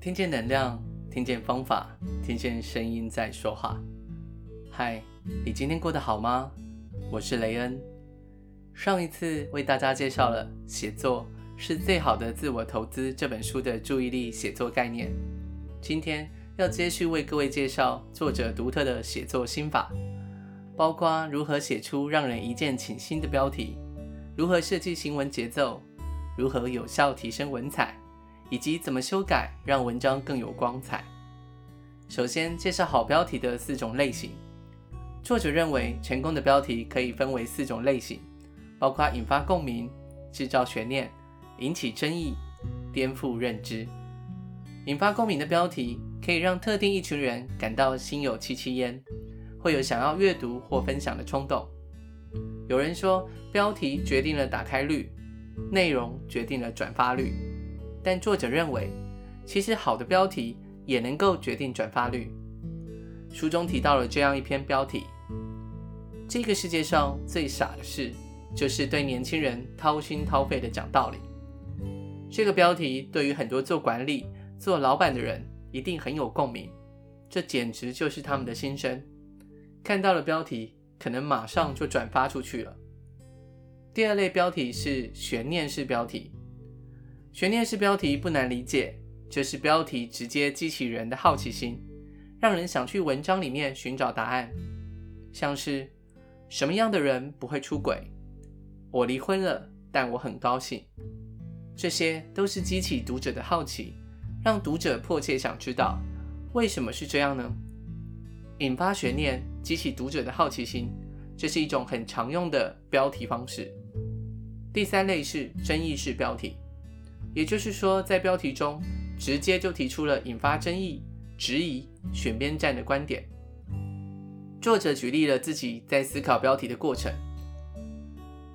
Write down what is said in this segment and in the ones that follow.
听见能量，听见方法，听见声音在说话。嗨，你今天过得好吗？我是雷恩。上一次为大家介绍了《写作是最好的自我投资》这本书的注意力写作概念。今天要接续为各位介绍作者独特的写作心法，包括如何写出让人一见倾心的标题，如何设计行文节奏，如何有效提升文采。以及怎么修改，让文章更有光彩。首先介绍好标题的四种类型。作者认为，成功的标题可以分为四种类型，包括引发共鸣、制造悬念、引起争议、颠覆认知。引发共鸣的标题可以让特定一群人感到心有戚戚焉，会有想要阅读或分享的冲动。有人说，标题决定了打开率，内容决定了转发率。但作者认为，其实好的标题也能够决定转发率。书中提到了这样一篇标题：这个世界上最傻的事，就是对年轻人掏心掏肺的讲道理。这个标题对于很多做管理、做老板的人一定很有共鸣，这简直就是他们的心声。看到了标题，可能马上就转发出去了。第二类标题是悬念式标题。悬念式标题不难理解，就是标题直接激起人的好奇心，让人想去文章里面寻找答案。像是什么样的人不会出轨？我离婚了，但我很高兴。这些都是激起读者的好奇，让读者迫切想知道为什么是这样呢？引发悬念，激起读者的好奇心，这是一种很常用的标题方式。第三类是争议式标题。也就是说，在标题中直接就提出了引发争议、质疑、选边站的观点。作者举例了自己在思考标题的过程。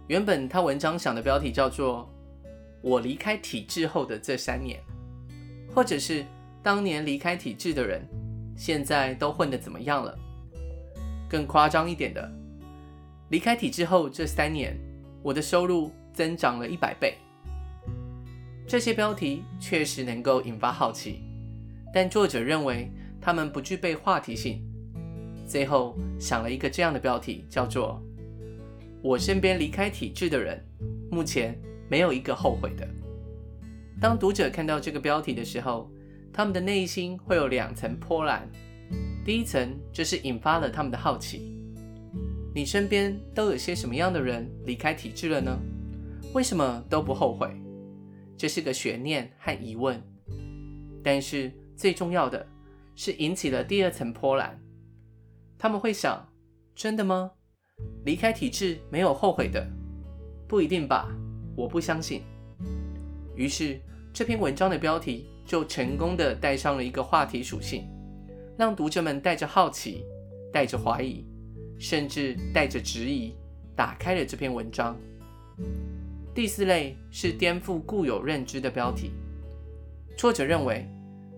原本他文章想的标题叫做“我离开体制后的这三年”，或者是“当年离开体制的人，现在都混得怎么样了”。更夸张一点的，离开体制后这三年，我的收入增长了一百倍。这些标题确实能够引发好奇，但作者认为他们不具备话题性。最后想了一个这样的标题，叫做“我身边离开体制的人，目前没有一个后悔的”。当读者看到这个标题的时候，他们的内心会有两层波澜。第一层就是引发了他们的好奇：你身边都有些什么样的人离开体制了呢？为什么都不后悔？这是个悬念和疑问，但是最重要的是引起了第二层波澜。他们会想：真的吗？离开体制没有后悔的？不一定吧，我不相信。于是这篇文章的标题就成功的带上了一个话题属性，让读者们带着好奇、带着怀疑，甚至带着质疑，打开了这篇文章。第四类是颠覆固有认知的标题。作者认为，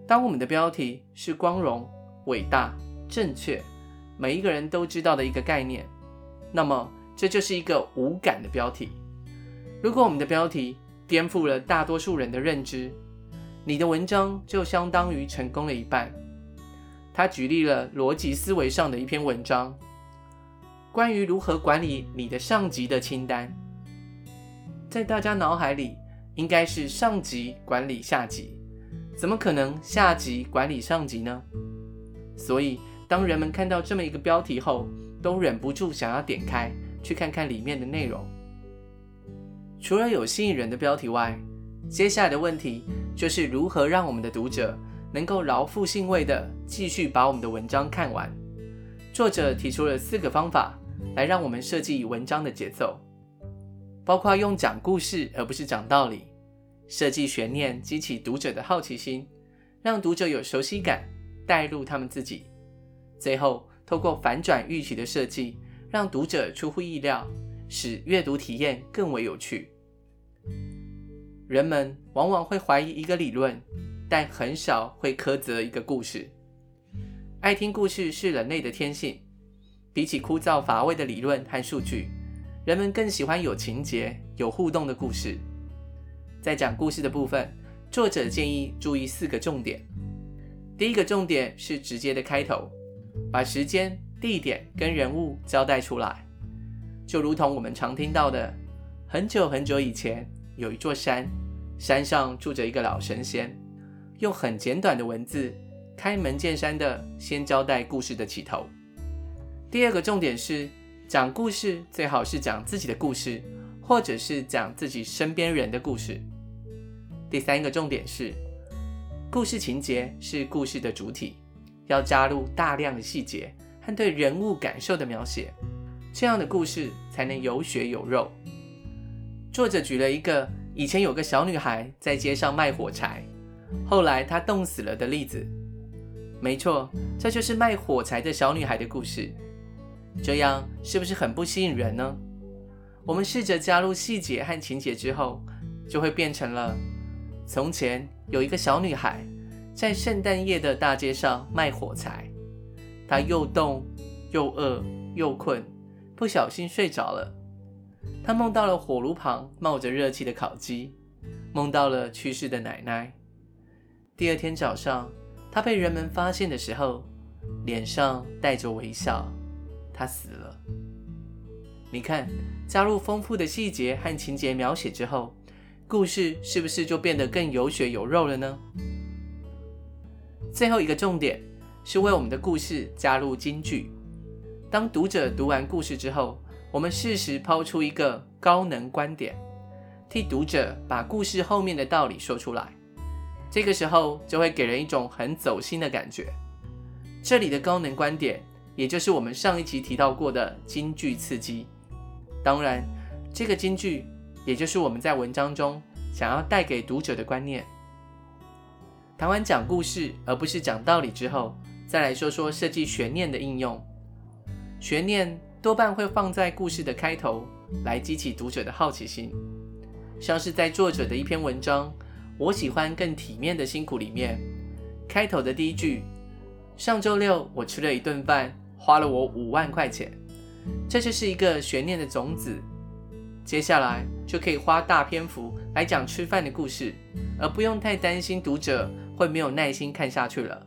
当我们的标题是光荣、伟大、正确，每一个人都知道的一个概念，那么这就是一个无感的标题。如果我们的标题颠覆了大多数人的认知，你的文章就相当于成功了一半。他举例了逻辑思维上的一篇文章，关于如何管理你的上级的清单。在大家脑海里，应该是上级管理下级，怎么可能下级管理上级呢？所以，当人们看到这么一个标题后，都忍不住想要点开去看看里面的内容。除了有吸引人的标题外，接下来的问题就是如何让我们的读者能够饶富兴味的继续把我们的文章看完。作者提出了四个方法来让我们设计文章的节奏。包括用讲故事而不是讲道理，设计悬念，激起读者的好奇心，让读者有熟悉感，带入他们自己。最后，透过反转预期的设计，让读者出乎意料，使阅读体验更为有趣。人们往往会怀疑一个理论，但很少会苛责一个故事。爱听故事是人类的天性，比起枯燥乏味的理论和数据。人们更喜欢有情节、有互动的故事。在讲故事的部分，作者建议注意四个重点。第一个重点是直接的开头，把时间、地点跟人物交代出来，就如同我们常听到的：很久很久以前，有一座山，山上住着一个老神仙。用很简短的文字，开门见山的先交代故事的起头。第二个重点是，讲故事最好是讲自己的故事，或者是讲自己身边人的故事。第三个重点是，故事情节是故事的主体，要加入大量的细节和对人物感受的描写，这样的故事才能有血有肉。作者举了一个以前有个小女孩在街上卖火柴。后来她冻死了的例子，没错，这就是卖火柴的小女孩的故事。这样是不是很不吸引人呢？我们试着加入细节和情节之后，就会变成了：从前有一个小女孩在圣诞夜的大街上卖火柴，她又冻又饿又困，不小心睡着了。她梦到了火炉旁冒着热气的烤鸡，梦到了去世的奶奶。第二天早上，她被人们发现的时候，脸上带着微笑。他死了。你看，加入丰富的细节和情节描写之后，故事是不是就变得更有血有肉了呢？最后一个重点是为我们的故事加入金句。当读者读完故事之后，我们适时抛出一个高能观点，替读者把故事后面的道理说出来。这个时候就会给人一种很走心的感觉。这里的高能观点，也就是我们上一集提到过的金句刺激。当然，这个金句也就是我们在文章中想要带给读者的观念。谈完讲故事而不是讲道理之后，再来说说设计悬念的应用。悬念多半会放在故事的开头，来激起读者的好奇心，像是在作者的一篇文章。我喜欢更体面的辛苦里面，开头的第一句：上周六我吃了一顿饭，花了我五万块钱。这就是一个悬念的种子。接下来就可以花大篇幅来讲吃饭的故事，而不用太担心读者会没有耐心看下去了。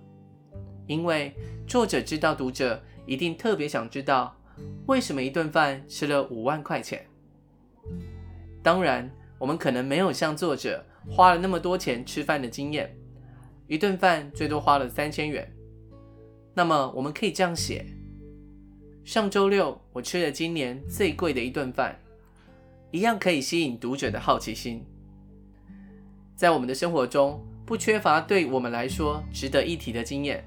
因为作者知道读者一定特别想知道，为什么一顿饭吃了五万块钱。当然，我们可能没有像作者。花了那么多钱吃饭的经验，一顿饭最多花了三千元。那么我们可以这样写：上周六我吃了今年最贵的一顿饭，一样可以吸引读者的好奇心。在我们的生活中，不缺乏对我们来说值得一提的经验，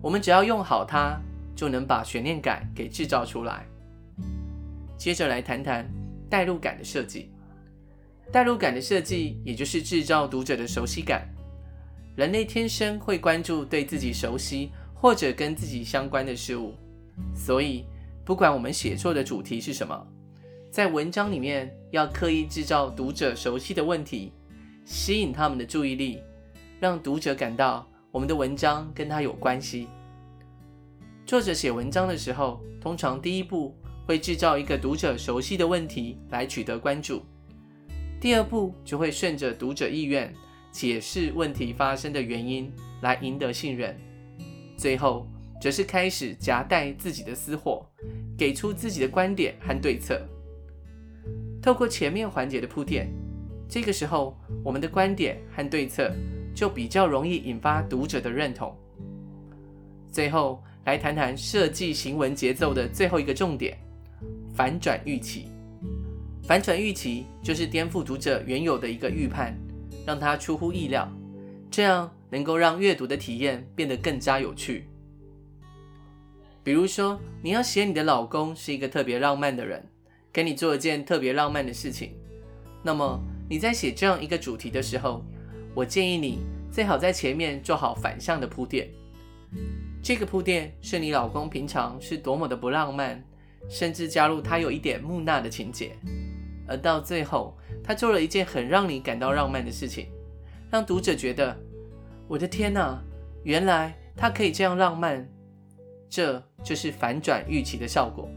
我们只要用好它，就能把悬念感给制造出来。接着来谈谈代入感的设计。代入感的设计，也就是制造读者的熟悉感。人类天生会关注对自己熟悉或者跟自己相关的事物，所以不管我们写作的主题是什么，在文章里面要刻意制造读者熟悉的问题，吸引他们的注意力，让读者感到我们的文章跟他有关系。作者写文章的时候，通常第一步会制造一个读者熟悉的问题来取得关注。第二步就会顺着读者意愿解释问题发生的原因，来赢得信任。最后则是开始夹带自己的私货，给出自己的观点和对策。透过前面环节的铺垫，这个时候我们的观点和对策就比较容易引发读者的认同。最后来谈谈设计行文节奏的最后一个重点：反转预期。反转预期就是颠覆读者原有的一个预判，让他出乎意料，这样能够让阅读的体验变得更加有趣。比如说，你要写你的老公是一个特别浪漫的人，给你做一件特别浪漫的事情，那么你在写这样一个主题的时候，我建议你最好在前面做好反向的铺垫。这个铺垫是你老公平常是多么的不浪漫，甚至加入他有一点木讷的情节。而到最后，他做了一件很让你感到浪漫的事情，让读者觉得：“我的天哪，原来他可以这样浪漫。”这就是反转预期的效果。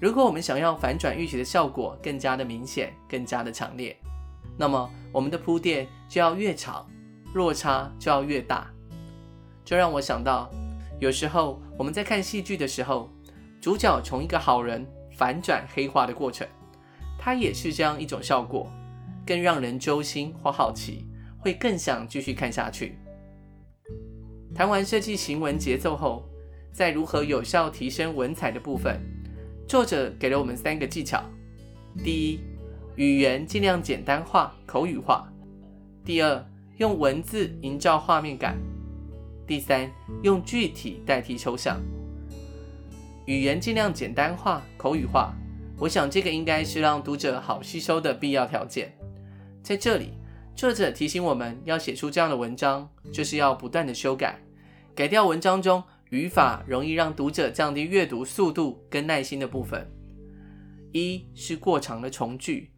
如果我们想要反转预期的效果更加的明显、更加的强烈，那么我们的铺垫就要越长，落差就要越大。这让我想到，有时候我们在看戏剧的时候，主角从一个好人反转黑化的过程，它也是这样一种效果，更让人揪心或好奇，会更想继续看下去。谈完设计行文节奏后，在如何有效提升文采的部分，作者给了我们三个技巧：第一，语言尽量简单化、口语化；第二，用文字营造画面感；第三，用具体代替抽象。语言尽量简单化、口语化，我想这个应该是让读者好吸收的必要条件。在这里，作者提醒我们要写出这样的文章，就是要不断的修改，改掉文章中语法容易让读者降低阅读速度跟耐心的部分。一是过长的从句，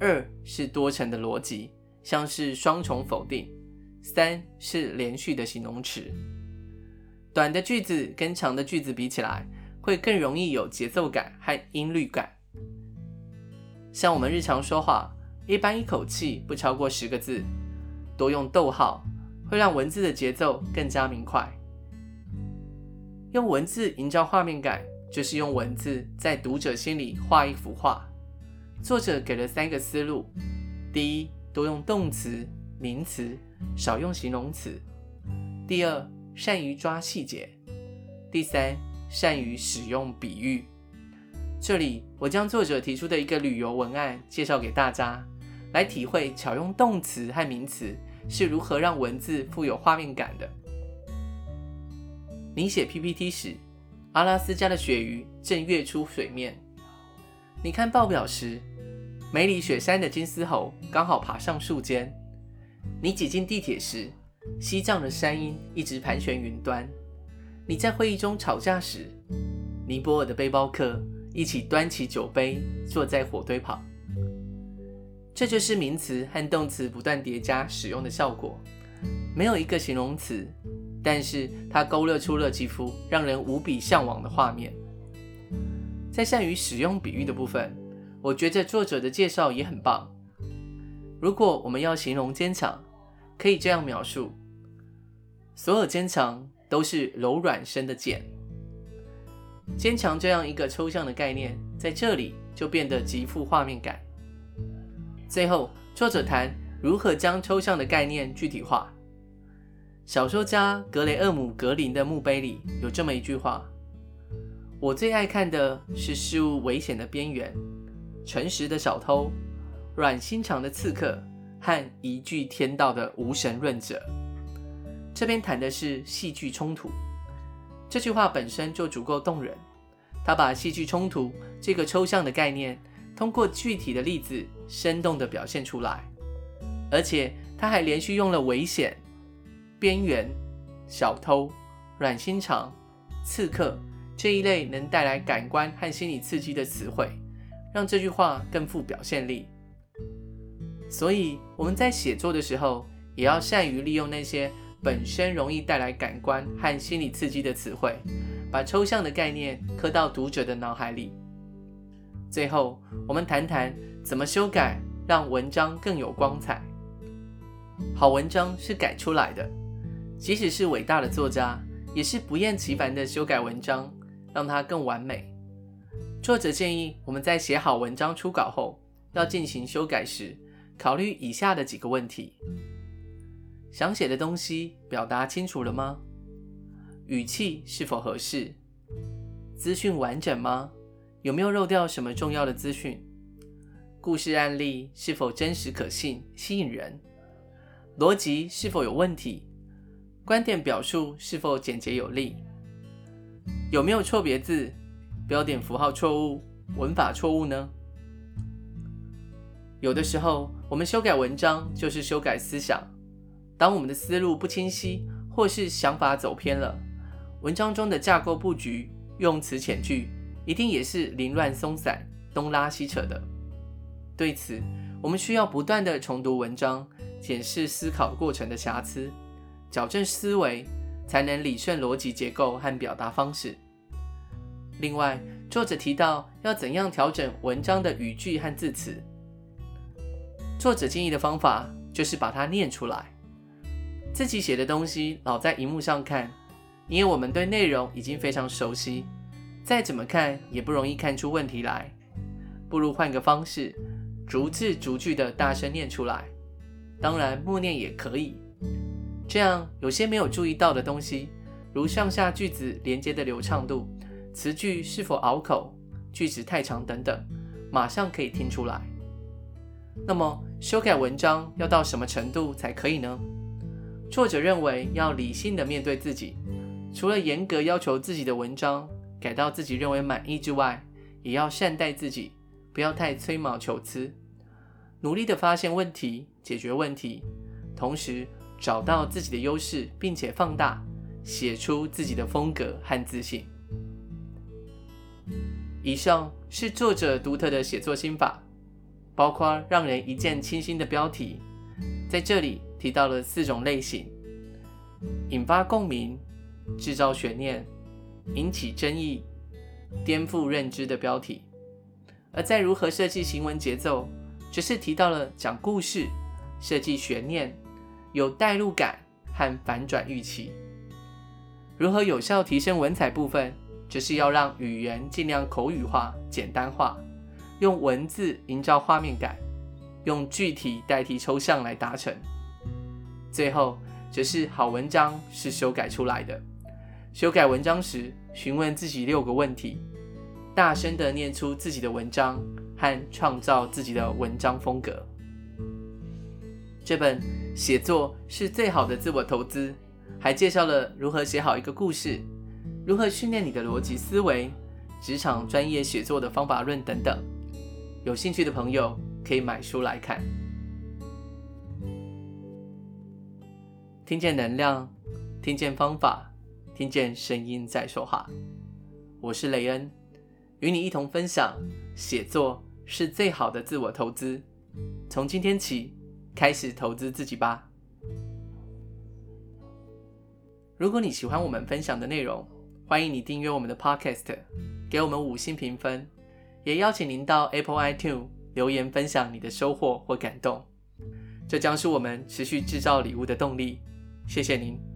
二是多层的逻辑，像是双重否定；三是连续的形容词。短的句子跟长的句子比起来，会更容易有节奏感和音律感。像我们日常说话，一般一口气不超过十个字，多用逗号，会让文字的节奏更加明快。用文字营造画面感。就是用文字在读者心里画一幅画。作者给了三个思路：第一，多用动词、名词，少用形容词；第二，善于抓细节；第三，善于使用比喻。这里我将作者提出的一个旅游文案介绍给大家，来体会巧用动词和名词是如何让文字富有画面感的。你写 PPT 时，阿拉斯加的鳕鱼正跃出水面。你看报表时，梅里雪山的金丝猴刚好爬上树尖。你挤进地铁时，西藏的山鹰一直盘旋云端。你在会议中吵架时，尼泊尔的背包客一起端起酒杯坐在火堆旁。这就是名词和动词不断叠加使用的效果，没有一个形容词。但是它勾勒出了几幅让人无比向往的画面。在善于使用比喻的部分，我觉得作者的介绍也很棒。如果我们要形容坚强，可以这样描述：所有坚强都是柔软生的茧。坚强这样一个抽象的概念，在这里就变得极富画面感。最后，作者谈如何将抽象的概念具体化。小说家格雷厄姆·格林的墓碑里有这么一句话：“我最爱看的是事物危险的边缘，诚实的小偷，软心肠的刺客和一句天道的无神论者。”这边谈的是戏剧冲突。这句话本身就足够动人。他把戏剧冲突这个抽象的概念，通过具体的例子，生动地表现出来，而且他还连续用了危险。边缘、小偷、软心肠、刺客这一类能带来感官和心理刺激的词汇，让这句话更富表现力。所以我们在写作的时候，也要善于利用那些本身容易带来感官和心理刺激的词汇，把抽象的概念刻到读者的脑海里。最后，我们谈谈怎么修改，让文章更有光彩。好文章是改出来的。即使是伟大的作家，也是不厌其烦地修改文章，让它更完美。作者建议我们在写好文章初稿后，要进行修改时，考虑以下的几个问题：想写的东西表达清楚了吗？语气是否合适？资讯完整吗？有没有漏掉什么重要的资讯？故事案例是否真实可信、吸引人？逻辑是否有问题？观点表述是否简洁有力？有没有错别字、标点符号错误、文法错误呢？有的时候，我们修改文章就是修改思想。当我们的思路不清晰，或是想法走偏了，文章中的架构布局、用词遣句一定也是凌乱松散、东拉西扯的。对此，我们需要不断地重读文章，检视思考过程的瑕疵。矫正思维，才能理顺逻辑结构和表达方式。另外，作者提到要怎样调整文章的语句和字词。作者建议的方法就是把它念出来。自己写的东西老在荧幕上看，因为我们对内容已经非常熟悉，再怎么看也不容易看出问题来。不如换个方式，逐字逐句的大声念出来。当然，默念也可以。这样，有些没有注意到的东西，如上下句子连接的流畅度、词句是否拗口、句子太长等等，马上可以听出来。那么，修改文章要到什么程度才可以呢？作者认为要理性的面对自己，除了严格要求自己的文章改到自己认为满意之外，也要善待自己，不要太吹毛求疵，努力的发现问题，解决问题，同时找到自己的优势，并且放大，写出自己的风格和自信。以上是作者独特的写作心法，包括让人一见倾心的标题，在这里。提到了四种类型：引发共鸣、制造悬念、引起争议、颠覆认知的标题。而在如何设计行文节奏，只是提到了讲故事、设计悬念、有代入感和反转预期。如何有效提升文采部分，则是要让语言尽量口语化、简单化，用文字营造画面感，用具体代替抽象来达成。最后，则是好文章是修改出来的。修改文章时，询问自己六个问题，大声地念出自己的文章和创造自己的文章风格。这本写作是最好的自我投资，还介绍了如何写好一个故事，如何训练你的逻辑思维，职场专业写作的方法论等等。有兴趣的朋友可以买书来看。听见能量，听见方法，听见声音在说话。我是雷恩，与你一同分享，写作是最好的自我投资。从今天起，开始投资自己吧。如果你喜欢我们分享的内容，欢迎你订阅我们的 Podcast，给我们五星评分，也邀请您到 Apple iTunes 留言分享你的收获或感动，这将是我们持续制造礼物的动力。谢谢您。